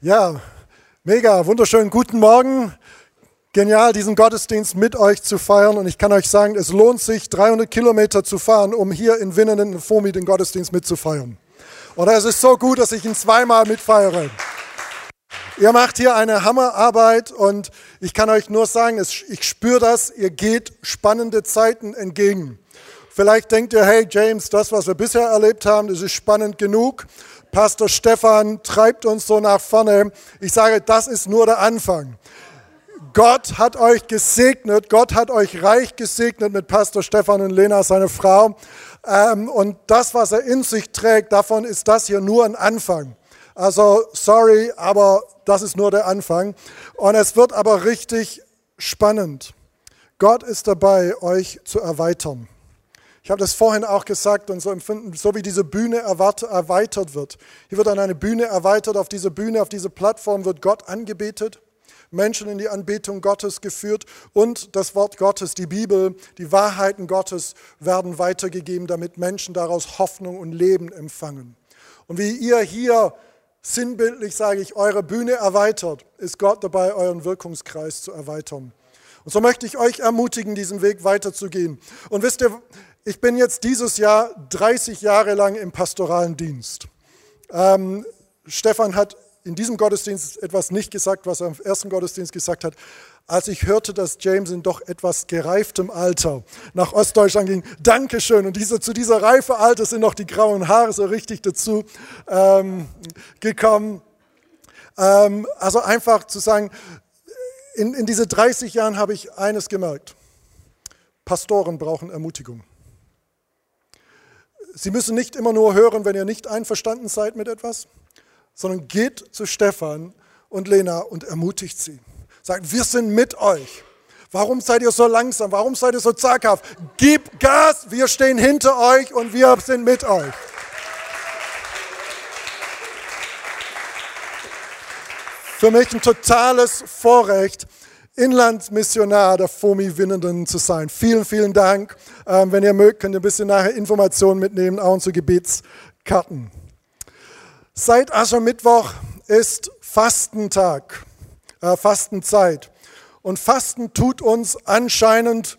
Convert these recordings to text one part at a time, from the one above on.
Ja, mega, wunderschönen guten Morgen. Genial, diesen Gottesdienst mit euch zu feiern. Und ich kann euch sagen, es lohnt sich, 300 Kilometer zu fahren, um hier in Winnenden in Fomi den Gottesdienst mitzufeiern. Und es ist so gut, dass ich ihn zweimal mitfeiere. Ihr macht hier eine Hammerarbeit und ich kann euch nur sagen, ich spüre das, ihr geht spannende Zeiten entgegen. Vielleicht denkt ihr, hey James, das, was wir bisher erlebt haben, das ist spannend genug. Pastor Stefan treibt uns so nach vorne. Ich sage, das ist nur der Anfang. Gott hat euch gesegnet, Gott hat euch reich gesegnet mit Pastor Stefan und Lena, seine Frau. Ähm, und das, was er in sich trägt, davon ist das hier nur ein Anfang. Also, sorry, aber das ist nur der Anfang. Und es wird aber richtig spannend. Gott ist dabei, euch zu erweitern. Ich habe das vorhin auch gesagt und so empfinden, so wie diese Bühne erweitert wird. Hier wird dann eine Bühne erweitert, auf diese Bühne, auf diese Plattform wird Gott angebetet, Menschen in die Anbetung Gottes geführt und das Wort Gottes, die Bibel, die Wahrheiten Gottes werden weitergegeben, damit Menschen daraus Hoffnung und Leben empfangen. Und wie ihr hier sinnbildlich, sage ich, eure Bühne erweitert, ist Gott dabei, euren Wirkungskreis zu erweitern. Und so möchte ich euch ermutigen, diesen Weg weiterzugehen. Und wisst ihr, ich bin jetzt dieses Jahr 30 Jahre lang im pastoralen Dienst. Ähm, Stefan hat in diesem Gottesdienst etwas nicht gesagt, was er im ersten Gottesdienst gesagt hat. Als ich hörte, dass James in doch etwas gereiftem Alter nach Ostdeutschland ging, Dankeschön. Und diese, zu dieser reife Alter sind noch die grauen Haare so richtig dazu ähm, gekommen. Ähm, also einfach zu sagen, in, in diese 30 Jahren habe ich eines gemerkt. Pastoren brauchen Ermutigung. Sie müssen nicht immer nur hören, wenn ihr nicht einverstanden seid mit etwas, sondern geht zu Stefan und Lena und ermutigt sie. Sagt, wir sind mit euch. Warum seid ihr so langsam? Warum seid ihr so zaghaft? Gib Gas, wir stehen hinter euch und wir sind mit euch. Für mich ein totales Vorrecht, Inlandsmissionar der FOMI Winnenden zu sein. Vielen, vielen Dank. Ähm, wenn ihr mögt, könnt ihr ein bisschen nachher Informationen mitnehmen, auch unsere Gebetskarten. Seit Aschermittwoch ist Fastentag, äh, Fastenzeit. Und Fasten tut uns anscheinend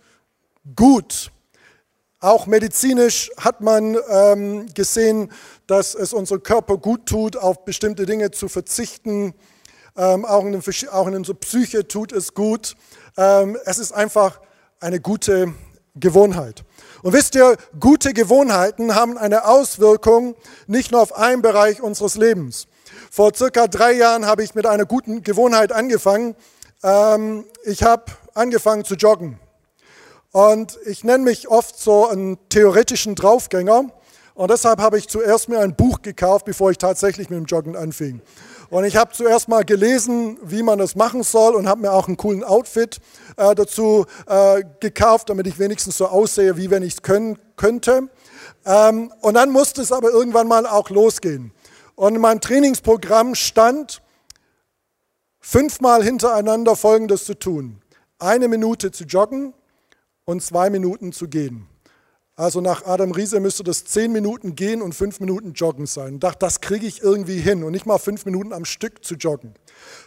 gut. Auch medizinisch hat man ähm, gesehen, dass es unserem Körper gut tut, auf bestimmte Dinge zu verzichten ähm, auch, in, auch in unserer Psyche tut es gut. Ähm, es ist einfach eine gute Gewohnheit. Und wisst ihr, gute Gewohnheiten haben eine Auswirkung nicht nur auf einen Bereich unseres Lebens. Vor circa drei Jahren habe ich mit einer guten Gewohnheit angefangen. Ähm, ich habe angefangen zu joggen. Und ich nenne mich oft so einen theoretischen Draufgänger. Und deshalb habe ich zuerst mir ein Buch gekauft, bevor ich tatsächlich mit dem Joggen anfing. Und ich habe zuerst mal gelesen, wie man das machen soll und habe mir auch einen coolen Outfit äh, dazu äh, gekauft, damit ich wenigstens so aussehe, wie wenn ich es können könnte. Ähm, und dann musste es aber irgendwann mal auch losgehen. Und in meinem Trainingsprogramm stand, fünfmal hintereinander Folgendes zu tun. Eine Minute zu joggen und zwei Minuten zu gehen. Also nach Adam Riese müsste das zehn Minuten gehen und fünf Minuten joggen sein. Ich dachte, das kriege ich irgendwie hin und nicht mal fünf Minuten am Stück zu joggen.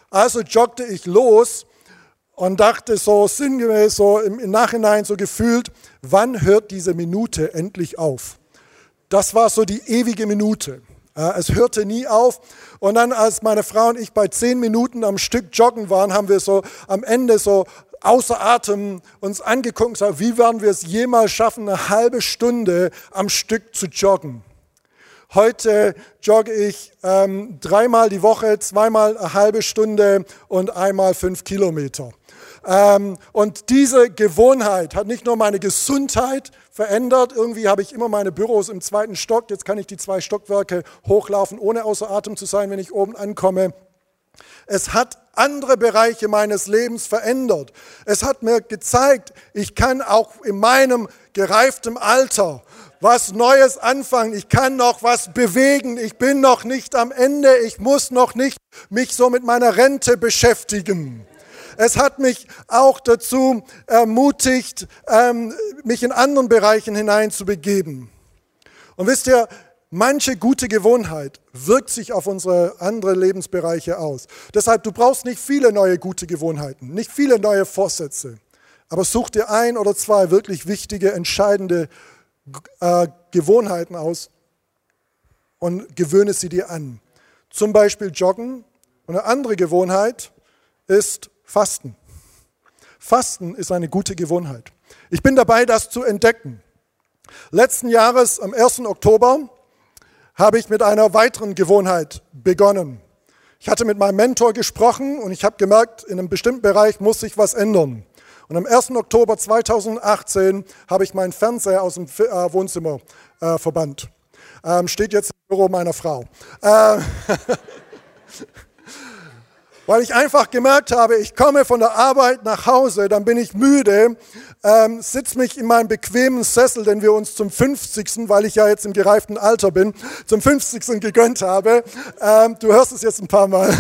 Also joggte ich los und dachte so sinngemäß, so im Nachhinein so gefühlt, wann hört diese Minute endlich auf? Das war so die ewige Minute. Es hörte nie auf. Und dann, als meine Frau und ich bei zehn Minuten am Stück joggen waren, haben wir so am Ende so außer Atem uns angeguckt und gesagt, wie werden wir es jemals schaffen, eine halbe Stunde am Stück zu joggen. Heute jogge ich ähm, dreimal die Woche, zweimal eine halbe Stunde und einmal fünf Kilometer. Ähm, und diese Gewohnheit hat nicht nur meine Gesundheit verändert. Irgendwie habe ich immer meine Büros im zweiten Stock. Jetzt kann ich die zwei Stockwerke hochlaufen, ohne außer Atem zu sein, wenn ich oben ankomme. Es hat andere Bereiche meines Lebens verändert. Es hat mir gezeigt, ich kann auch in meinem gereiften Alter was Neues anfangen. Ich kann noch was bewegen. Ich bin noch nicht am Ende. Ich muss noch nicht mich so mit meiner Rente beschäftigen. Es hat mich auch dazu ermutigt, ähm, mich in anderen Bereichen hineinzubegeben. Und wisst ihr, manche gute Gewohnheit wirkt sich auf unsere anderen Lebensbereiche aus. Deshalb, du brauchst nicht viele neue gute Gewohnheiten, nicht viele neue Vorsätze, aber such dir ein oder zwei wirklich wichtige, entscheidende äh, Gewohnheiten aus und gewöhne sie dir an. Zum Beispiel Joggen und eine andere Gewohnheit ist Fasten. Fasten ist eine gute Gewohnheit. Ich bin dabei, das zu entdecken. Letzten Jahres, am 1. Oktober, habe ich mit einer weiteren Gewohnheit begonnen. Ich hatte mit meinem Mentor gesprochen und ich habe gemerkt, in einem bestimmten Bereich muss sich was ändern. Und am 1. Oktober 2018 habe ich meinen Fernseher aus dem äh, Wohnzimmer äh, verbannt. Ähm, steht jetzt im Büro meiner Frau. Äh, weil ich einfach gemerkt habe, ich komme von der Arbeit nach Hause, dann bin ich müde, ähm, sitze mich in meinem bequemen Sessel, den wir uns zum 50., weil ich ja jetzt im gereiften Alter bin, zum 50. gegönnt habe. Ähm, du hörst es jetzt ein paar Mal.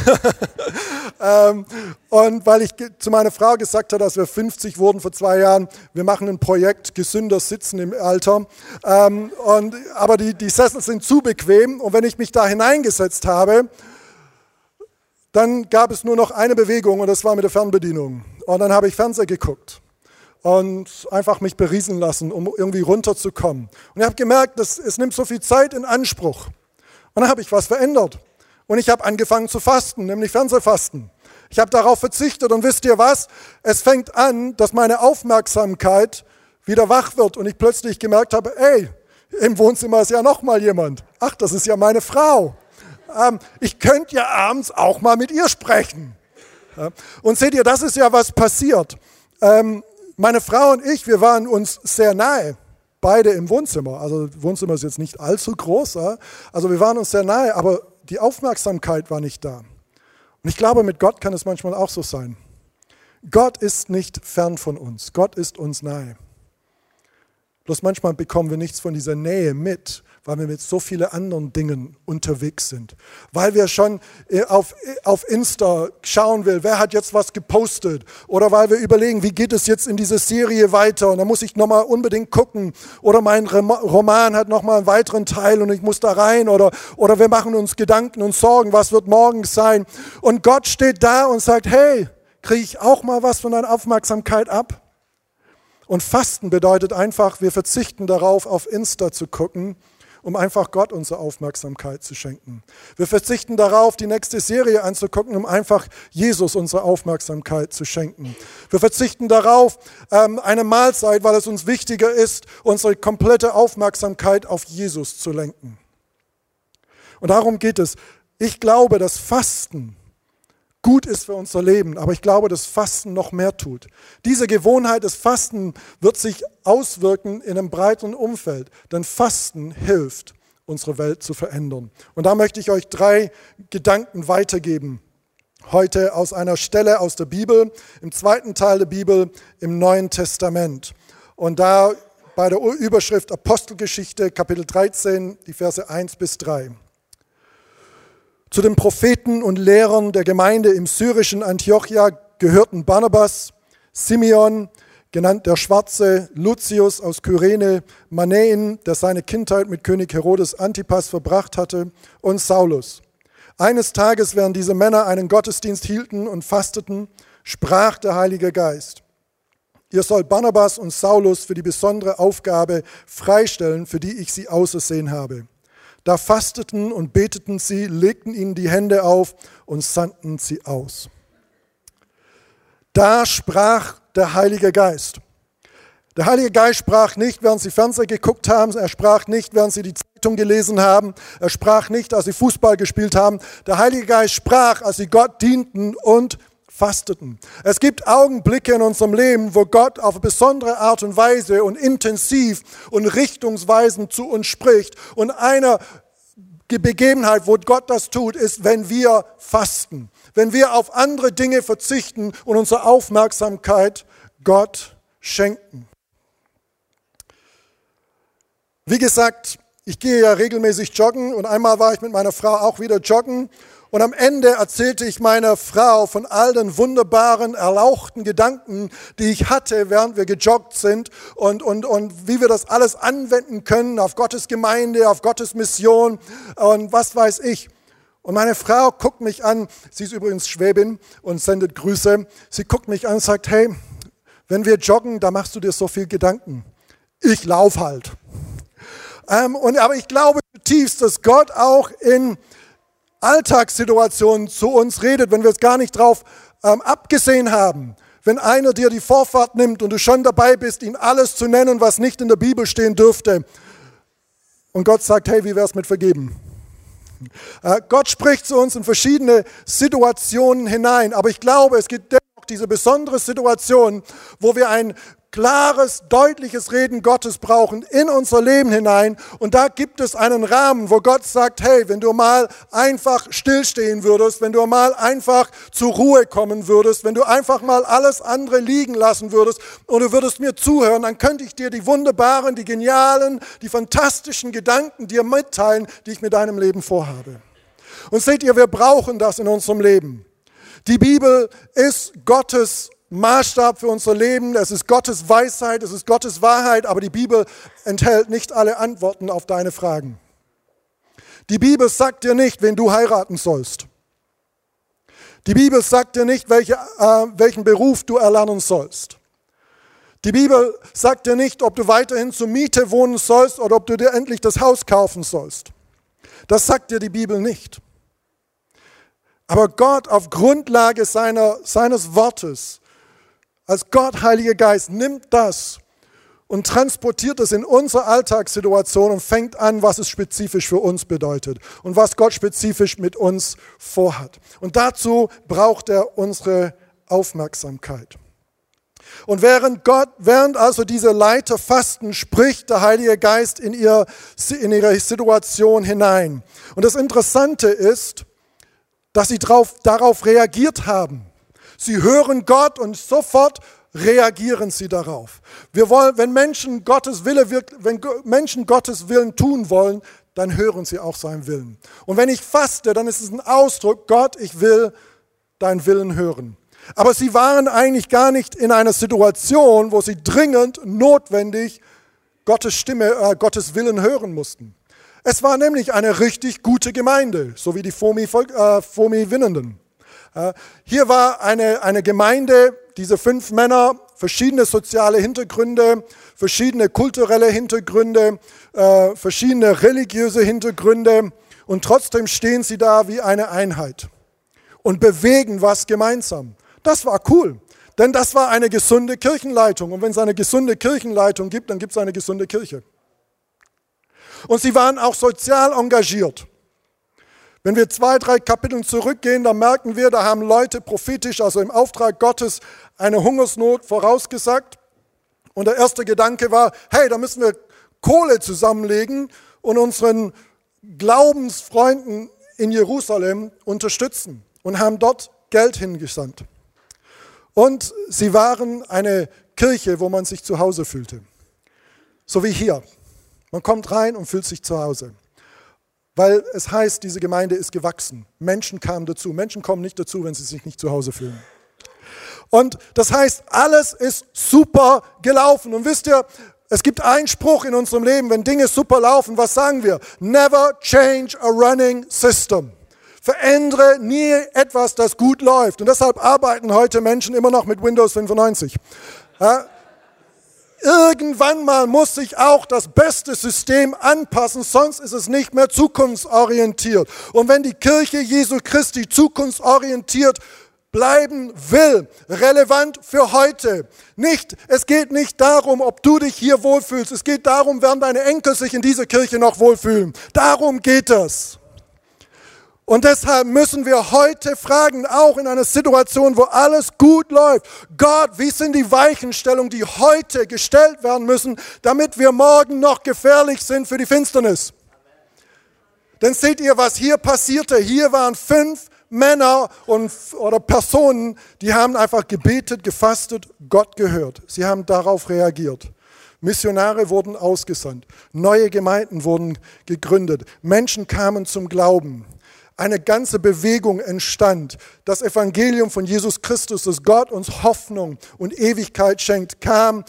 ähm, und weil ich zu meiner Frau gesagt habe, dass wir 50 wurden vor zwei Jahren, wir machen ein Projekt gesünder Sitzen im Alter. Ähm, und, aber die, die Sessel sind zu bequem und wenn ich mich da hineingesetzt habe, dann gab es nur noch eine Bewegung und das war mit der Fernbedienung. Und dann habe ich Fernseher geguckt und einfach mich beriesen lassen, um irgendwie runterzukommen. Und ich habe gemerkt, dass es nimmt so viel Zeit in Anspruch. Und dann habe ich was verändert. Und ich habe angefangen zu fasten, nämlich Fernsehfasten. Ich habe darauf verzichtet und wisst ihr was? Es fängt an, dass meine Aufmerksamkeit wieder wach wird und ich plötzlich gemerkt habe, ey, im Wohnzimmer ist ja noch mal jemand. Ach, das ist ja meine Frau ähm, ich könnte ja abends auch mal mit ihr sprechen. Ja. Und seht ihr, das ist ja was passiert. Ähm, meine Frau und ich, wir waren uns sehr nahe, beide im Wohnzimmer. Also Wohnzimmer ist jetzt nicht allzu groß, ja. also wir waren uns sehr nahe, aber die Aufmerksamkeit war nicht da. Und ich glaube, mit Gott kann es manchmal auch so sein. Gott ist nicht fern von uns, Gott ist uns nahe. Bloß manchmal bekommen wir nichts von dieser Nähe mit, weil wir mit so vielen anderen Dingen unterwegs sind. Weil wir schon äh, auf, äh, auf Insta schauen will, wer hat jetzt was gepostet. Oder weil wir überlegen, wie geht es jetzt in dieser Serie weiter. Und da muss ich nochmal unbedingt gucken. Oder mein Roman hat nochmal einen weiteren Teil und ich muss da rein. Oder, oder wir machen uns Gedanken und Sorgen, was wird morgen sein. Und Gott steht da und sagt, hey, kriege ich auch mal was von deiner Aufmerksamkeit ab? Und Fasten bedeutet einfach, wir verzichten darauf, auf Insta zu gucken, um einfach Gott unsere Aufmerksamkeit zu schenken. Wir verzichten darauf, die nächste Serie anzugucken, um einfach Jesus unsere Aufmerksamkeit zu schenken. Wir verzichten darauf, ähm, eine Mahlzeit, weil es uns wichtiger ist, unsere komplette Aufmerksamkeit auf Jesus zu lenken. Und darum geht es. Ich glaube, dass Fasten gut ist für unser Leben. Aber ich glaube, dass Fasten noch mehr tut. Diese Gewohnheit des Fasten wird sich auswirken in einem breiteren Umfeld. Denn Fasten hilft, unsere Welt zu verändern. Und da möchte ich euch drei Gedanken weitergeben. Heute aus einer Stelle aus der Bibel, im zweiten Teil der Bibel im Neuen Testament. Und da bei der Überschrift Apostelgeschichte, Kapitel 13, die Verse 1 bis 3. Zu den Propheten und Lehrern der Gemeinde im syrischen Antiochia gehörten Barnabas, Simeon, genannt der Schwarze, Lucius aus Kyrene, Manäen, der seine Kindheit mit König Herodes Antipas verbracht hatte, und Saulus. Eines Tages, während diese Männer einen Gottesdienst hielten und fasteten, sprach der Heilige Geist. Ihr sollt Barnabas und Saulus für die besondere Aufgabe freistellen, für die ich sie ausersehen habe. Da fasteten und beteten sie, legten ihnen die Hände auf und sandten sie aus. Da sprach der Heilige Geist. Der Heilige Geist sprach nicht, während sie Fernseher geguckt haben, er sprach nicht, während sie die Zeitung gelesen haben, er sprach nicht, als sie Fußball gespielt haben. Der Heilige Geist sprach, als sie Gott dienten und fasteten. Es gibt Augenblicke in unserem Leben, wo Gott auf besondere Art und Weise und intensiv und richtungsweisend zu uns spricht. Und eine Begebenheit, wo Gott das tut, ist, wenn wir fasten. Wenn wir auf andere Dinge verzichten und unsere Aufmerksamkeit Gott schenken. Wie gesagt, ich gehe ja regelmäßig joggen und einmal war ich mit meiner Frau auch wieder joggen Und am Ende erzählte ich meiner Frau von all den wunderbaren, erlauchten Gedanken, die ich hatte, während wir gejoggt sind und, und, und wie wir das alles anwenden können auf Gottes Gemeinde, auf Gottes Mission und was weiß ich. Und meine Frau guckt mich an, sie ist übrigens Schwäbin und sendet Grüße. Sie guckt mich an und sagt, hey, wenn wir joggen, da machst du dir so viel Gedanken. Ich lauf halt. Ähm, und, aber ich glaube zutiefst, dass Gott auch in Alltagssituationen zu uns redet, wenn wir es gar nicht drauf ähm, abgesehen haben. Wenn einer dir die Vorfahrt nimmt und du schon dabei bist, ihm alles zu nennen, was nicht in der Bibel stehen dürfte. Und Gott sagt, hey, wie wäre es mit vergeben? Äh, Gott spricht zu uns in verschiedene Situationen hinein, aber ich glaube, es gibt dennoch diese besondere Situation, wo wir ein klares, deutliches Reden Gottes brauchen in unser Leben hinein. Und da gibt es einen Rahmen, wo Gott sagt, hey, wenn du mal einfach stillstehen würdest, wenn du mal einfach zur Ruhe kommen würdest, wenn du einfach mal alles andere liegen lassen würdest und du würdest mir zuhören, dann könnte ich dir die wunderbaren, die genialen, die fantastischen Gedanken dir mitteilen, die ich mit deinem Leben vorhabe. Und seht ihr, wir brauchen das in unserem Leben. Die Bibel ist Gottes Maßstab für unser Leben. Es ist Gottes Weisheit, es ist Gottes Wahrheit, aber die Bibel enthält nicht alle Antworten auf deine Fragen. Die Bibel sagt dir nicht, wen du heiraten sollst. Die Bibel sagt dir nicht, welche, äh, welchen Beruf du erlernen sollst. Die Bibel sagt dir nicht, ob du weiterhin zur Miete wohnen sollst oder ob du dir endlich das Haus kaufen sollst. Das sagt dir die Bibel nicht. Aber Gott auf Grundlage seiner, seines Wortes als Gott, Heiliger Geist, nimmt das und transportiert es in unsere Alltagssituation und fängt an, was es spezifisch für uns bedeutet und was Gott spezifisch mit uns vorhat. Und dazu braucht er unsere Aufmerksamkeit. Und während Gott, während also diese Leiter fasten, spricht der Heilige Geist in, ihr, in ihre Situation hinein. Und das Interessante ist, dass sie drauf, darauf reagiert haben. Sie hören Gott und sofort reagieren sie darauf. Wir wollen, wenn Menschen Gottes Wille, wenn Menschen Gottes Willen tun wollen, dann hören sie auch seinen Willen. Und wenn ich faste, dann ist es ein Ausdruck, Gott, ich will deinen Willen hören. Aber sie waren eigentlich gar nicht in einer Situation, wo sie dringend notwendig Gottes Stimme, äh, Gottes Willen hören mussten. Es war nämlich eine richtig gute Gemeinde, so wie die Fomi, äh, Fomi Winnenden. Hier war eine, eine Gemeinde, diese fünf Männer, verschiedene soziale Hintergründe, verschiedene kulturelle Hintergründe, äh, verschiedene religiöse Hintergründe und trotzdem stehen sie da wie eine Einheit und bewegen was gemeinsam. Das war cool, denn das war eine gesunde Kirchenleitung und wenn es eine gesunde Kirchenleitung gibt, dann gibt es eine gesunde Kirche. Und sie waren auch sozial engagiert. Wenn wir zwei, drei Kapitel zurückgehen, dann merken wir, da haben Leute prophetisch, also im Auftrag Gottes, eine Hungersnot vorausgesagt. Und der erste Gedanke war, hey, da müssen wir Kohle zusammenlegen und unseren Glaubensfreunden in Jerusalem unterstützen und haben dort Geld hingesandt. Und sie waren eine Kirche, wo man sich zu Hause fühlte. So wie hier. Man kommt rein und fühlt sich zu Hause. Weil es heißt, diese Gemeinde ist gewachsen. Menschen kamen dazu. Menschen kommen nicht dazu, wenn sie sich nicht zu Hause fühlen. Und das heißt, alles ist super gelaufen. Und wisst ihr, es gibt einen Spruch in unserem Leben, wenn Dinge super laufen, was sagen wir? Never change a running system. Verändere nie etwas, das gut läuft. Und deshalb arbeiten heute Menschen immer noch mit Windows 95. Ja, Irgendwann mal muss sich auch das beste System anpassen, sonst ist es nicht mehr zukunftsorientiert. Und wenn die Kirche Jesu Christi zukunftsorientiert bleiben will, relevant für heute. Nicht, es geht nicht darum, ob du dich hier wohlfühlst. Es geht darum, werden deine Enkel sich in dieser Kirche noch wohlfühlen. Darum geht es. Und deshalb müssen wir heute fragen, auch in einer Situation, wo alles gut läuft, Gott, wie sind die Weichenstellungen, die heute gestellt werden müssen, damit wir morgen noch gefährlich sind für die Finsternis? Denn seht ihr, was hier passierte? Hier waren fünf Männer und, oder Personen, die haben einfach gebetet, gefastet, Gott gehört. Sie haben darauf reagiert. Missionare wurden ausgesandt, neue Gemeinden wurden gegründet, Menschen kamen zum Glauben. Eine ganze Bewegung entstand. Das Evangelium von Jesus Christus, das Gott uns Hoffnung und Ewigkeit schenkt, kam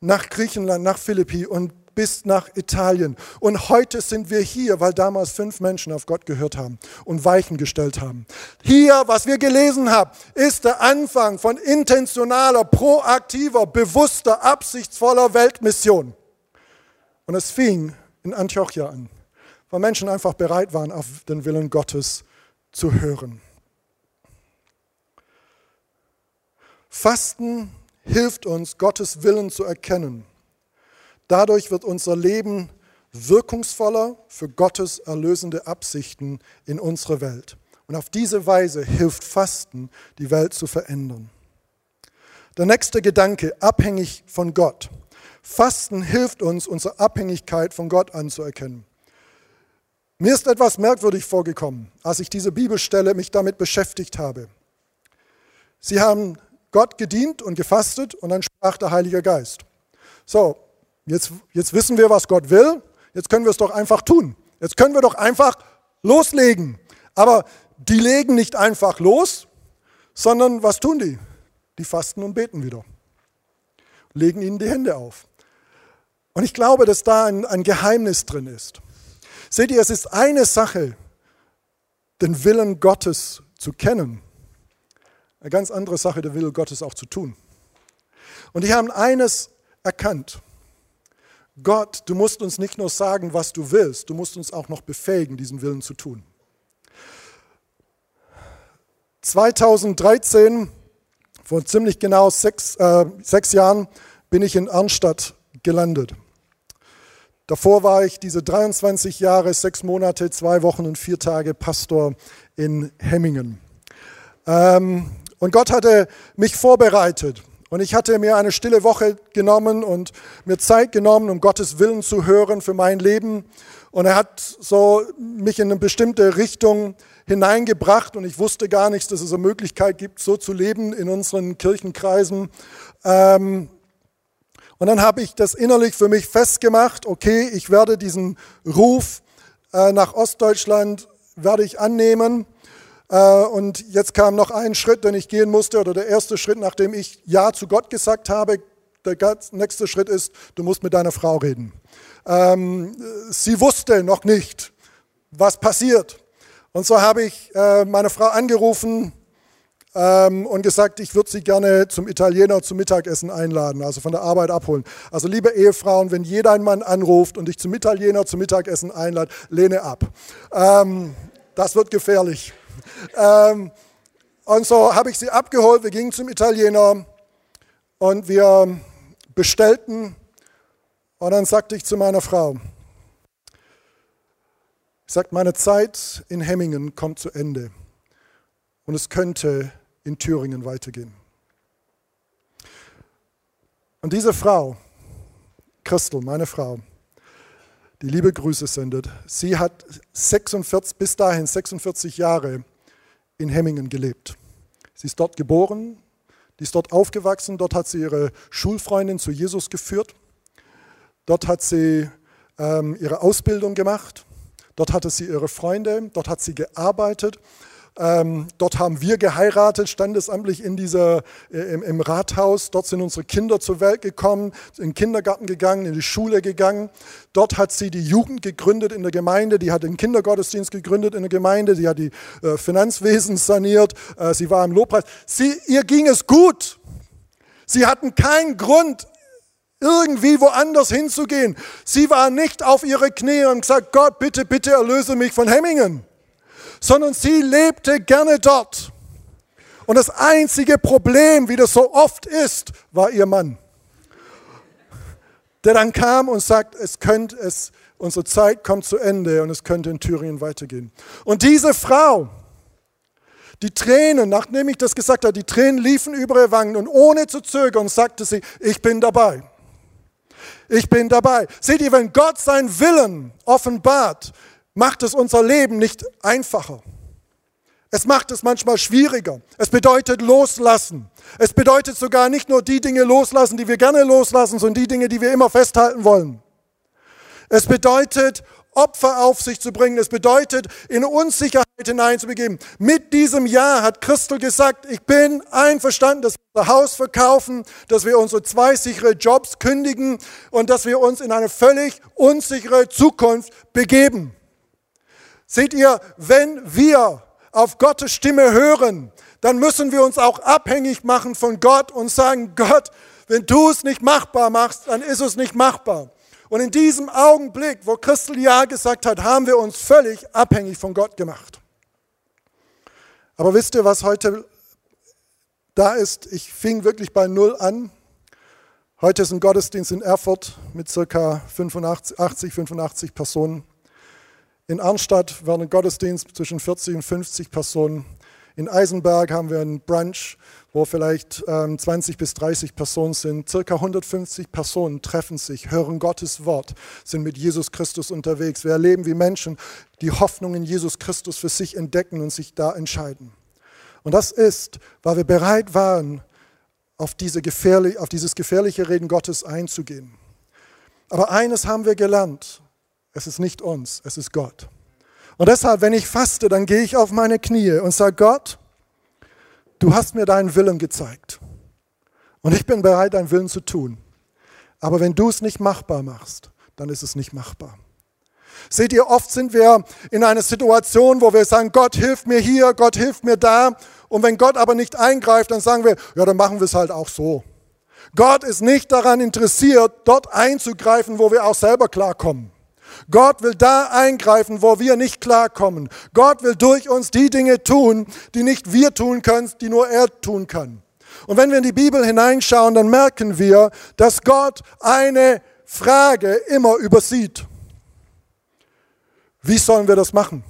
nach Griechenland, nach Philippi und bis nach Italien. Und heute sind wir hier, weil damals fünf Menschen auf Gott gehört haben und Weichen gestellt haben. Hier, was wir gelesen haben, ist der Anfang von intentionaler, proaktiver, bewusster, absichtsvoller Weltmission. Und es fing in Antiochia an, weil Menschen einfach bereit waren, auf den Willen Gottes zu hören. Fasten hilft uns, Gottes Willen zu erkennen Dadurch wird unser Leben wirkungsvoller für Gottes erlösende Absichten in unserer Welt. Und auf diese Weise hilft Fasten, die Welt zu verändern. Der nächste Gedanke, abhängig von Gott. Fasten hilft uns, unsere Abhängigkeit von Gott anzuerkennen. Mir ist etwas merkwürdig vorgekommen, als ich diese Bibelstelle mich damit beschäftigt habe. Sie haben Gott gedient und gefastet und dann sprach der Heilige Geist. So, Jetzt, jetzt wissen wir, was Gott will. Jetzt können wir es doch einfach tun. Jetzt können wir doch einfach loslegen. Aber die legen nicht einfach los, sondern was tun die? Die fasten und beten wieder. Legen ihnen die Hände auf. Und ich glaube, dass da ein, ein Geheimnis drin ist. Seht ihr, es ist eine Sache, den Willen Gottes zu kennen. Eine ganz andere Sache, den Willen Gottes auch zu tun. Und die haben eines erkannt. Gott, du musst uns nicht nur sagen, was du willst, du musst uns auch noch befähigen, diesen Willen zu tun. 2013, vor ziemlich genau sechs, äh, sechs Jahren, bin ich in Arnstadt gelandet. Davor war ich diese 23 Jahre, sechs Monate, zwei Wochen und vier Tage Pastor in Hemmingen. Ähm, und Gott hatte mich vorbereitet. Und ich hatte mir eine stille Woche genommen und mir Zeit genommen, um Gottes Willen zu hören für mein Leben. Und er hat so mich in eine bestimmte Richtung hineingebracht und ich wusste gar nichts, dass es eine Möglichkeit gibt, so zu leben in unseren Kirchenkreisen. Ähm, und dann habe ich das innerlich für mich festgemacht, okay, ich werde diesen Ruf äh, nach Ostdeutschland, werde ich annehmen. Äh, und jetzt kam noch ein Schritt, den ich gehen musste, oder der erste Schritt, nachdem ich Ja zu Gott gesagt habe. Der nächste Schritt ist, du musst mit deiner Frau reden. Ähm, sie wusste noch nicht, was passiert. Und so habe ich äh, meine Frau angerufen ähm, und gesagt, ich würde sie gerne zum Italiener zum Mittagessen einladen, also von der Arbeit abholen. Also liebe Ehefrauen, wenn jeder ein Mann anruft und dich zum Italiener zum Mittagessen einlädt, lehne ab. Ähm, das wird gefährlich. Ähm, und so habe ich sie abgeholt, wir gingen zum Italiener und wir bestellten. Und dann sagte ich zu meiner Frau, ich sagte, meine Zeit in Hemmingen kommt zu Ende und es könnte in Thüringen weitergehen. Und diese Frau, Christel, meine Frau, die liebe Grüße sendet, sie hat 46, bis dahin 46 Jahre in Hemmingen gelebt. Sie ist dort geboren, die ist dort aufgewachsen, dort hat sie ihre Schulfreundin zu Jesus geführt, dort hat sie ähm, ihre Ausbildung gemacht, dort hatte sie ihre Freunde, dort hat sie gearbeitet ähm, dort haben wir geheiratet, standesamtlich in dieser, äh, im, im, Rathaus. Dort sind unsere Kinder zur Welt gekommen, in den Kindergarten gegangen, in die Schule gegangen. Dort hat sie die Jugend gegründet in der Gemeinde, die hat den Kindergottesdienst gegründet in der Gemeinde, sie hat die äh, Finanzwesen saniert, äh, sie war im Lobpreis. Sie, ihr ging es gut. Sie hatten keinen Grund, irgendwie woanders hinzugehen. Sie war nicht auf ihre Knie und gesagt, Gott, bitte, bitte erlöse mich von Hemmingen sondern sie lebte gerne dort. Und das einzige Problem, wie das so oft ist, war ihr Mann, der dann kam und sagt, es könnte es, unsere Zeit kommt zu Ende und es könnte in Thüringen weitergehen. Und diese Frau, die Tränen, nachdem ich das gesagt habe, die Tränen liefen über ihre Wangen und ohne zu zögern sagte sie, ich bin dabei. Ich bin dabei. Seht ihr, wenn Gott seinen Willen offenbart, macht es unser Leben nicht einfacher. Es macht es manchmal schwieriger. Es bedeutet loslassen. Es bedeutet sogar nicht nur die Dinge loslassen, die wir gerne loslassen, sondern die Dinge, die wir immer festhalten wollen. Es bedeutet Opfer auf sich zu bringen. Es bedeutet, in Unsicherheit hineinzubegeben. Mit diesem Jahr hat Christel gesagt, ich bin einverstanden, dass wir unser Haus verkaufen, dass wir unsere zwei sichere Jobs kündigen und dass wir uns in eine völlig unsichere Zukunft begeben. Seht ihr, wenn wir auf Gottes Stimme hören, dann müssen wir uns auch abhängig machen von Gott und sagen, Gott, wenn du es nicht machbar machst, dann ist es nicht machbar. Und in diesem Augenblick, wo Christel Ja gesagt hat, haben wir uns völlig abhängig von Gott gemacht. Aber wisst ihr, was heute da ist? Ich fing wirklich bei Null an. Heute ist ein Gottesdienst in Erfurt mit ca. 85, 85 Personen. In Arnstadt war ein Gottesdienst zwischen 40 und 50 Personen. In Eisenberg haben wir einen Brunch wo vielleicht ähm, 20 bis 30 Personen sind. Circa 150 Personen treffen sich, hören Gottes Wort, sind mit Jesus Christus unterwegs. Wir erleben, wie Menschen die Hoffnung in Jesus Christus für sich entdecken und sich da entscheiden. Und das ist, weil wir bereit waren, auf, diese gefährlich, auf dieses gefährliche Reden Gottes einzugehen. Aber eines haben wir gelernt, es ist nicht uns, es ist Gott. Und deshalb, wenn ich faste, dann gehe ich auf meine Knie und sage, Gott, du hast mir deinen Willen gezeigt. Und ich bin bereit, deinen Willen zu tun. Aber wenn du es nicht machbar machst, dann ist es nicht machbar. Seht ihr, oft sind wir in einer Situation, wo wir sagen, Gott hilft mir hier, Gott hilft mir da. Und wenn Gott aber nicht eingreift, dann sagen wir, ja, dann machen wir es halt auch so. Gott ist nicht daran interessiert, dort einzugreifen, wo wir auch selber klarkommen. Gott will da eingreifen, wo wir nicht klarkommen. Gott will durch uns die Dinge tun, die nicht wir tun können, die nur er tun kann. Und wenn wir in die Bibel hineinschauen, dann merken wir, dass Gott eine Frage immer übersieht. Wie sollen wir das machen?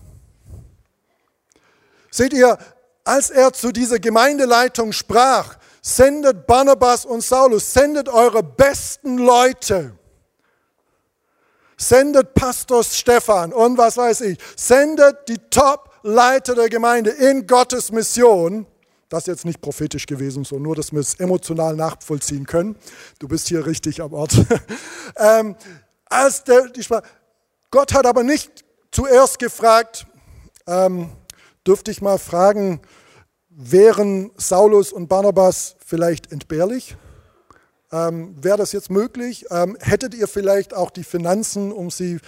Seht ihr, als er zu dieser Gemeindeleitung sprach, sendet Barnabas und Saulus, sendet eure besten Leute sendet Pastor Stefan und was weiß ich, sendet die Top-Leiter der Gemeinde in Gottes Mission. Das ist jetzt nicht prophetisch gewesen, so nur, dass wir es emotional nachvollziehen können. Du bist hier richtig am Ort. ähm, als der, die Gott hat aber nicht zuerst gefragt, ähm, dürfte ich mal fragen, wären Saulus und Barnabas vielleicht entbehrlich? Ähm, Wäre das jetzt möglich? Ähm, hättet ihr vielleicht auch die Finanzen, um sie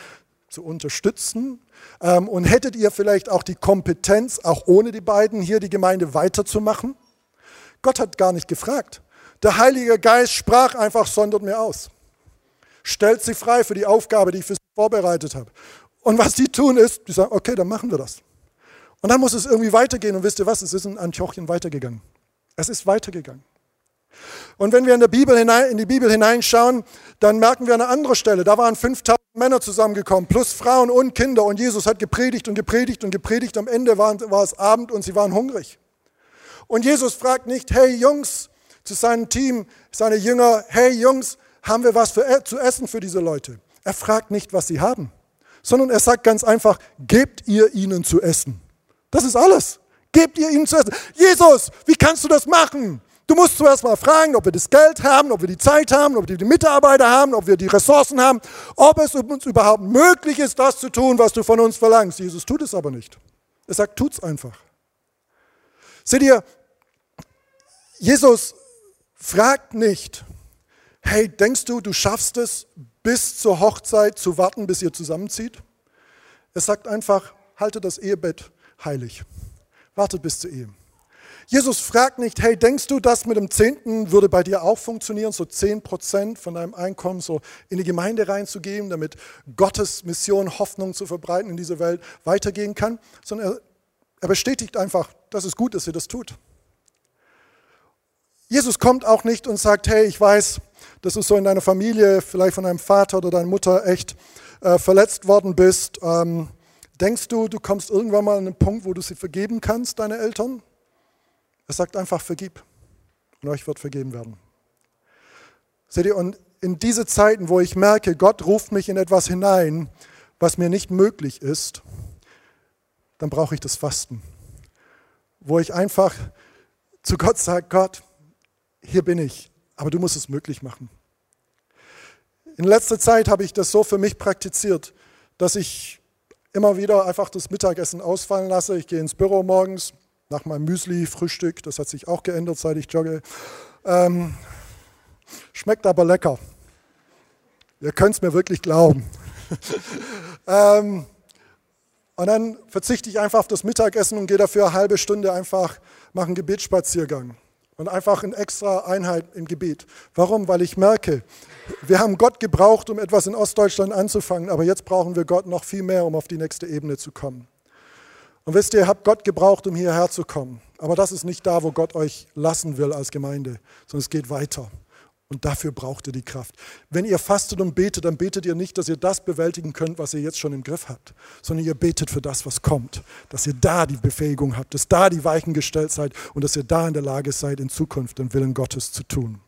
zu unterstützen? Ähm, und hättet ihr vielleicht auch die Kompetenz, auch ohne die beiden hier die Gemeinde weiterzumachen? Gott hat gar nicht gefragt. Der Heilige Geist sprach einfach, sondert mir aus. Stellt sie frei für die Aufgabe, die ich für sie vorbereitet habe. Und was sie tun ist, die sagen, okay, dann machen wir das. Und dann muss es irgendwie weitergehen. Und wisst ihr was, es ist in Antiochien weitergegangen. Es ist weitergegangen. Und wenn wir in, der Bibel hinein, in die Bibel hineinschauen, dann merken wir eine andere Stelle. Da waren 5000 Männer zusammengekommen, plus Frauen und Kinder. Und Jesus hat gepredigt und gepredigt und gepredigt. Am Ende war, war es Abend und sie waren hungrig. Und Jesus fragt nicht, hey Jungs, zu seinem Team, seine Jünger, hey Jungs, haben wir was für, äh, zu essen für diese Leute? Er fragt nicht, was sie haben, sondern er sagt ganz einfach, gebt ihr ihnen zu essen. Das ist alles. Gebt ihr ihnen zu essen. Jesus, wie kannst du das machen? Du musst zuerst mal fragen, ob wir das Geld haben, ob wir die Zeit haben, ob wir die Mitarbeiter haben, ob wir die Ressourcen haben, ob es uns überhaupt möglich ist, das zu tun, was du von uns verlangst. Jesus tut es aber nicht. Er sagt, tut's einfach. Seht ihr, Jesus fragt nicht, hey, denkst du, du schaffst es, bis zur Hochzeit zu warten, bis ihr zusammenzieht? Er sagt einfach, halte das Ehebett heilig. Wartet bis zur Ehe. Jesus fragt nicht, hey, denkst du, das mit dem Zehnten würde bei dir auch funktionieren, so zehn Prozent von deinem Einkommen so in die Gemeinde reinzugeben, damit Gottes Mission, Hoffnung zu verbreiten in dieser Welt weitergehen kann, sondern er, er bestätigt einfach, dass es gut ist, dass ihr das tut. Jesus kommt auch nicht und sagt, hey, ich weiß, dass du so in deiner Familie, vielleicht von deinem Vater oder deiner Mutter echt äh, verletzt worden bist. Ähm, denkst du, du kommst irgendwann mal an einen Punkt, wo du sie vergeben kannst, deine Eltern? Er sagt einfach, vergib und euch wird vergeben werden. Seht ihr, und in diese Zeiten, wo ich merke, Gott ruft mich in etwas hinein, was mir nicht möglich ist, dann brauche ich das Fasten. Wo ich einfach zu Gott sage, Gott, hier bin ich, aber du musst es möglich machen. In letzter Zeit habe ich das so für mich praktiziert, dass ich immer wieder einfach das Mittagessen ausfallen lasse. Ich gehe ins Büro morgens nach meinem Müsli, Frühstück, das hat sich auch geändert, seit ich jogge. Ähm, schmeckt aber lecker. Ihr könnt es mir wirklich glauben. ähm, und dann verzichte ich einfach auf das Mittagessen und gehe dafür eine halbe Stunde einfach, mache einen Gebetsspaziergang und einfach eine extra Einheit im Gebet. Warum? Weil ich merke, wir haben Gott gebraucht, um etwas in Ostdeutschland anzufangen, aber jetzt brauchen wir Gott noch viel mehr, um auf die nächste Ebene zu kommen. Und wisst ihr, ihr habt Gott gebraucht, um hierher zu kommen. Aber das ist nicht da, wo Gott euch lassen will als Gemeinde, sondern es geht weiter. Und dafür braucht ihr die Kraft. Wenn ihr fastet und betet, dann betet ihr nicht, dass ihr das bewältigen könnt, was ihr jetzt schon im Griff habt, sondern ihr betet für das, was kommt. Dass ihr da die Befähigung habt, dass da die Weichen gestellt seid und dass ihr da in der Lage seid, in Zukunft den Willen Gottes zu tun.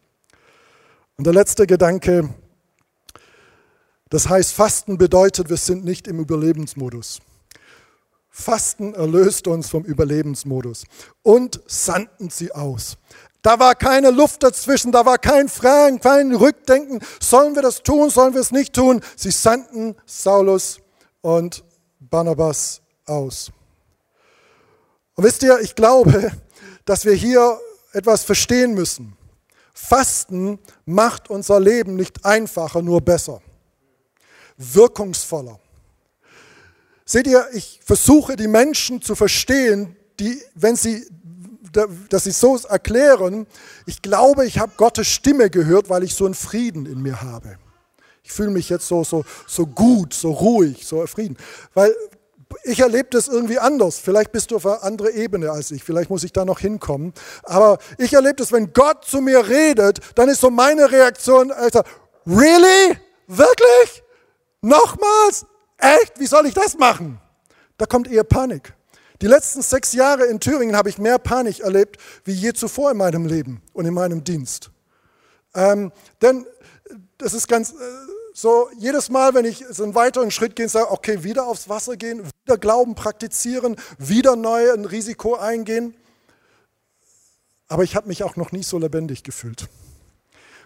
Und der letzte Gedanke, das heißt, Fasten bedeutet, wir sind nicht im Überlebensmodus. Fasten erlöst uns vom Überlebensmodus und sandten sie aus. Da war keine Luft dazwischen, da war kein Fragen, kein Rückdenken. Sollen wir das tun, sollen wir es nicht tun? Sie sandten Saulus und Barnabas aus. Und wisst ihr, ich glaube, dass wir hier etwas verstehen müssen. Fasten macht unser Leben nicht einfacher, nur besser, wirkungsvoller. Seht ihr, ich versuche die Menschen zu verstehen, die, wenn sie dass sie so erklären, ich glaube, ich habe Gottes Stimme gehört, weil ich so einen Frieden in mir habe. Ich fühle mich jetzt so, so, so gut, so ruhig, so erfrieden. Weil ich erlebe das irgendwie anders. Vielleicht bist du auf einer anderen Ebene als ich. Vielleicht muss ich da noch hinkommen. Aber ich erlebe das, wenn Gott zu mir redet, dann ist so meine Reaktion, Alter, really? Wirklich? Nochmals? Echt? Wie soll ich das machen? Da kommt eher Panik. Die letzten sechs Jahre in Thüringen habe ich mehr Panik erlebt wie je zuvor in meinem Leben und in meinem Dienst. Ähm, denn das ist ganz äh, so, jedes Mal, wenn ich so einen weiteren Schritt gehe und sage, okay, wieder aufs Wasser gehen, wieder Glauben praktizieren, wieder neu ein Risiko eingehen. Aber ich habe mich auch noch nie so lebendig gefühlt.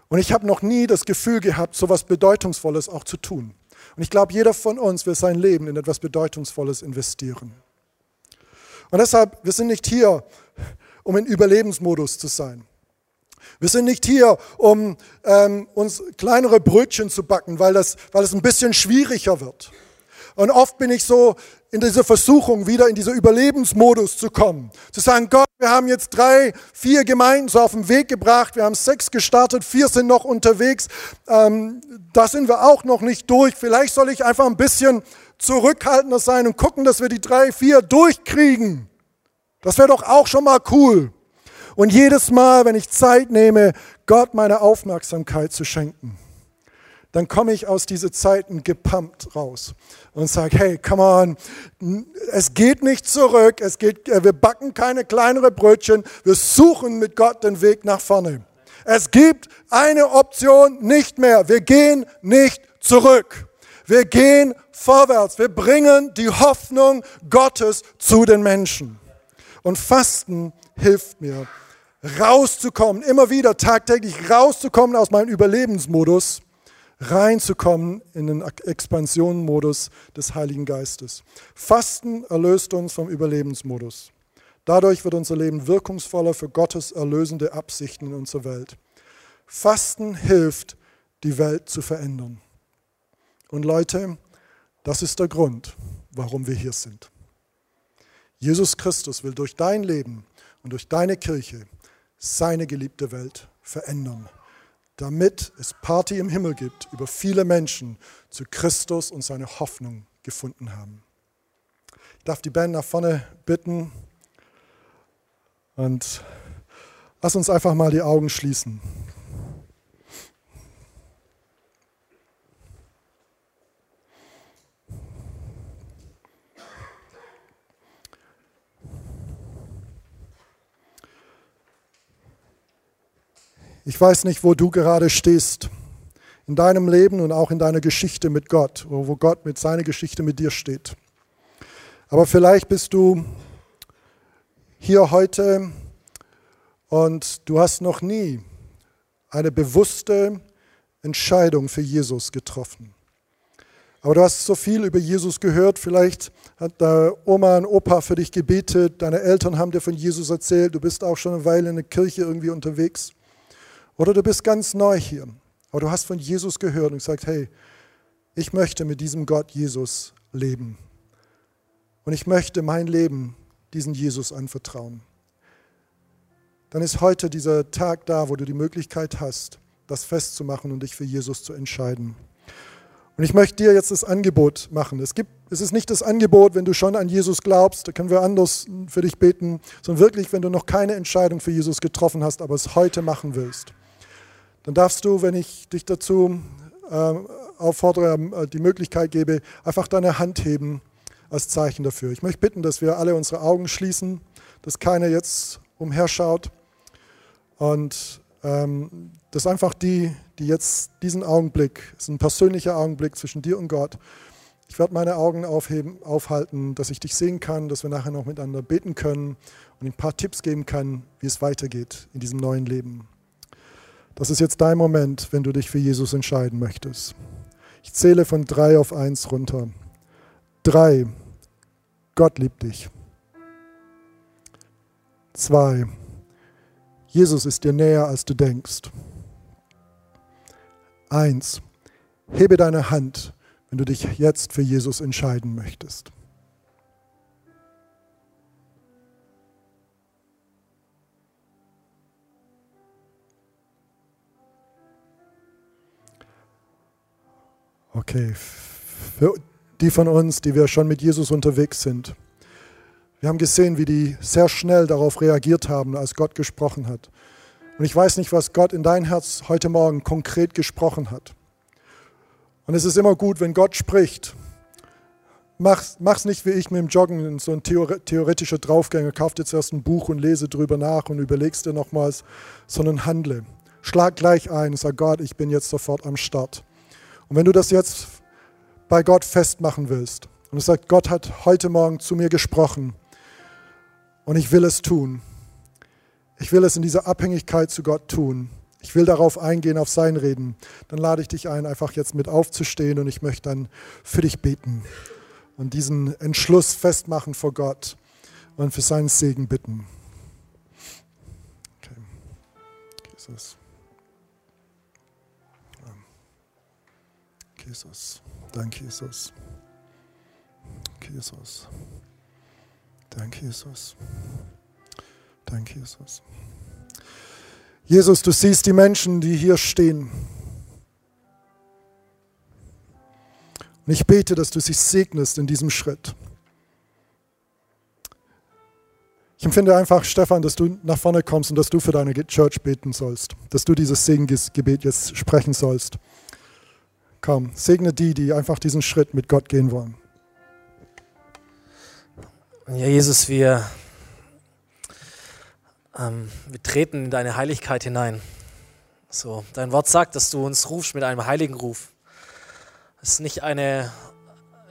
Und ich habe noch nie das Gefühl gehabt, so etwas Bedeutungsvolles auch zu tun. Und ich glaube, jeder von uns will sein Leben in etwas Bedeutungsvolles investieren. Und deshalb, wir sind nicht hier, um in Überlebensmodus zu sein. Wir sind nicht hier, um ähm, uns kleinere Brötchen zu backen, weil das, weil es ein bisschen schwieriger wird. Und oft bin ich so in dieser Versuchung, wieder in dieser Überlebensmodus zu kommen. Zu sagen, Gott, wir haben jetzt drei, vier Gemeinden so auf den Weg gebracht, wir haben sechs gestartet, vier sind noch unterwegs. Ähm, da sind wir auch noch nicht durch. Vielleicht soll ich einfach ein bisschen zurückhaltender sein und gucken, dass wir die drei, vier durchkriegen. Das wäre doch auch schon mal cool. Und jedes Mal, wenn ich Zeit nehme, Gott meine Aufmerksamkeit zu schenken, dann komme ich aus diesen Zeiten gepumpt raus und sage, hey, come on, es geht nicht zurück, es geht, wir backen keine kleinere Brötchen, wir suchen mit Gott den Weg nach vorne. Es gibt eine Option nicht mehr, wir gehen nicht zurück. Wir gehen vorwärts. Wir bringen die Hoffnung Gottes zu den Menschen. Und Fasten hilft mir, rauszukommen, immer wieder tagtäglich rauszukommen aus meinem Überlebensmodus, reinzukommen in den Expansionmodus des Heiligen Geistes. Fasten erlöst uns vom Überlebensmodus. Dadurch wird unser Leben wirkungsvoller für Gottes erlösende Absichten in unserer Welt. Fasten hilft, die Welt zu verändern. Und Leute, das ist der Grund, warum wir hier sind. Jesus Christus will durch dein Leben und durch deine Kirche seine geliebte Welt verändern, damit es Party im Himmel gibt über viele Menschen zu Christus und seine Hoffnung gefunden haben. Ich darf die Band nach vorne bitten und lass uns einfach mal die Augen schließen. Ich weiß nicht, wo du gerade stehst in deinem Leben und auch in deiner Geschichte mit Gott, wo Gott mit seiner Geschichte mit dir steht. Aber vielleicht bist du hier heute und du hast noch nie eine bewusste Entscheidung für Jesus getroffen. Aber du hast so viel über Jesus gehört. Vielleicht hat da Oma und Opa für dich gebetet. Deine Eltern haben dir von Jesus erzählt. Du bist auch schon eine Weile in der Kirche irgendwie unterwegs. Oder du bist ganz neu hier. Aber du hast von Jesus gehört und gesagt, hey, ich möchte mit diesem Gott Jesus leben. Und ich möchte mein Leben diesen Jesus anvertrauen. Dann ist heute dieser Tag da, wo du die Möglichkeit hast, das festzumachen und dich für Jesus zu entscheiden. Und ich möchte dir jetzt das Angebot machen. Es, gibt, es ist nicht das Angebot, wenn du schon an Jesus glaubst, da können wir anders für dich beten, sondern wirklich, wenn du noch keine Entscheidung für Jesus getroffen hast, aber es heute machen willst. Dann darfst du, wenn ich dich dazu äh, auffordere, äh, die Möglichkeit gebe, einfach deine Hand heben als Zeichen dafür. Ich möchte bitten, dass wir alle unsere Augen schließen, dass keiner jetzt umherschaut und ähm, das ist einfach die, die jetzt diesen Augenblick, es ist ein persönlicher Augenblick zwischen dir und Gott. Ich werde meine Augen aufheben, aufhalten, dass ich dich sehen kann, dass wir nachher noch miteinander beten können und ein paar Tipps geben kann, wie es weitergeht in diesem neuen Leben. Das ist jetzt dein Moment, wenn du dich für Jesus entscheiden möchtest. Ich zähle von drei auf eins runter. Drei, Gott liebt dich. Zwei, Jesus ist dir näher, als du denkst. Eins, hebe deine Hand, wenn du dich jetzt für Jesus entscheiden möchtest. Okay, für die von uns, die wir schon mit Jesus unterwegs sind, wir haben gesehen, wie die sehr schnell darauf reagiert haben, als Gott gesprochen hat. Und ich weiß nicht, was Gott in dein Herz heute Morgen konkret gesprochen hat. Und es ist immer gut, wenn Gott spricht. Mach's, mach's nicht wie ich mit dem Joggen, so ein theoretischer Draufgänger. Kauf dir zuerst ein Buch und lese drüber nach und überlegst dir nochmals, sondern handle. Schlag gleich ein und sag Gott, ich bin jetzt sofort am Start. Und wenn du das jetzt bei Gott festmachen willst und du sagst, Gott hat heute Morgen zu mir gesprochen, und ich will es tun. Ich will es in dieser Abhängigkeit zu Gott tun. Ich will darauf eingehen, auf sein Reden. Dann lade ich dich ein, einfach jetzt mit aufzustehen und ich möchte dann für dich beten und diesen Entschluss festmachen vor Gott und für seinen Segen bitten. Okay. Jesus. Jesus. Danke, Jesus. Jesus. Danke, Jesus. Danke, Jesus. Jesus, du siehst die Menschen, die hier stehen. Und ich bete, dass du sie segnest in diesem Schritt. Ich empfinde einfach, Stefan, dass du nach vorne kommst und dass du für deine Church beten sollst, dass du dieses Segensgebet jetzt sprechen sollst. Komm, segne die, die einfach diesen Schritt mit Gott gehen wollen. Ja, Jesus, wir, ähm, wir treten in deine Heiligkeit hinein. So, dein Wort sagt, dass du uns rufst mit einem heiligen Ruf. Es ist nicht eine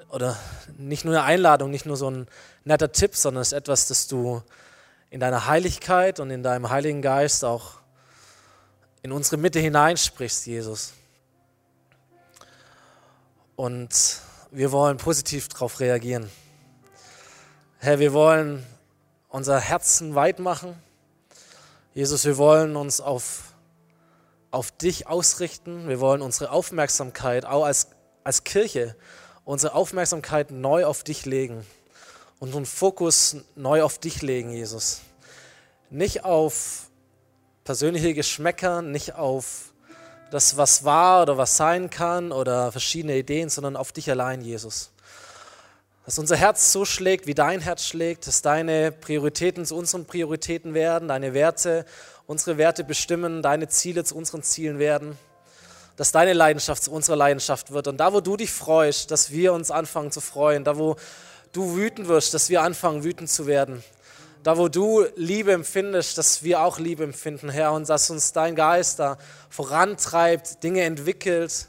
oder nicht nur eine Einladung, nicht nur so ein netter Tipp, sondern es ist etwas, das du in deiner Heiligkeit und in deinem Heiligen Geist auch in unsere Mitte hineinsprichst, Jesus. Und wir wollen positiv darauf reagieren. Herr, wir wollen unser Herzen weit machen. Jesus, wir wollen uns auf, auf dich ausrichten. Wir wollen unsere Aufmerksamkeit, auch als, als Kirche, unsere Aufmerksamkeit neu auf dich legen und unseren Fokus neu auf dich legen, Jesus. Nicht auf persönliche Geschmäcker, nicht auf das, was war oder was sein kann oder verschiedene Ideen, sondern auf dich allein, Jesus dass unser Herz so schlägt, wie dein Herz schlägt, dass deine Prioritäten zu unseren Prioritäten werden, deine Werte unsere Werte bestimmen, deine Ziele zu unseren Zielen werden, dass deine Leidenschaft zu unserer Leidenschaft wird. Und da, wo du dich freust, dass wir uns anfangen zu freuen, da, wo du wütend wirst, dass wir anfangen, wütend zu werden. Da, wo du Liebe empfindest, dass wir auch Liebe empfinden, Herr, und dass uns dein Geist da vorantreibt, Dinge entwickelt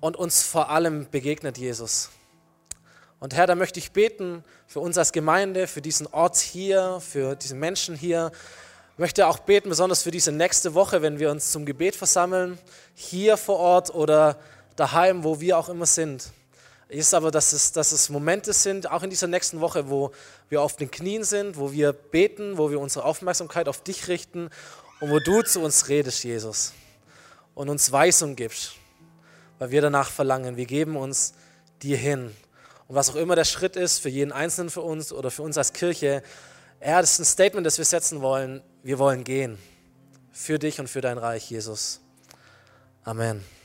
und uns vor allem begegnet, Jesus. Und Herr, da möchte ich beten für uns als Gemeinde, für diesen Ort hier, für diese Menschen hier. Ich möchte auch beten, besonders für diese nächste Woche, wenn wir uns zum Gebet versammeln, hier vor Ort oder daheim, wo wir auch immer sind. ist aber, dass es, dass es Momente sind, auch in dieser nächsten Woche, wo wir auf den Knien sind, wo wir beten, wo wir unsere Aufmerksamkeit auf dich richten und wo du zu uns redest, Jesus, und uns Weisung gibst, weil wir danach verlangen. Wir geben uns dir hin. Und was auch immer der Schritt ist für jeden Einzelnen für uns oder für uns als Kirche, ja, das ist ein Statement, das wir setzen wollen. Wir wollen gehen. Für dich und für dein Reich, Jesus. Amen.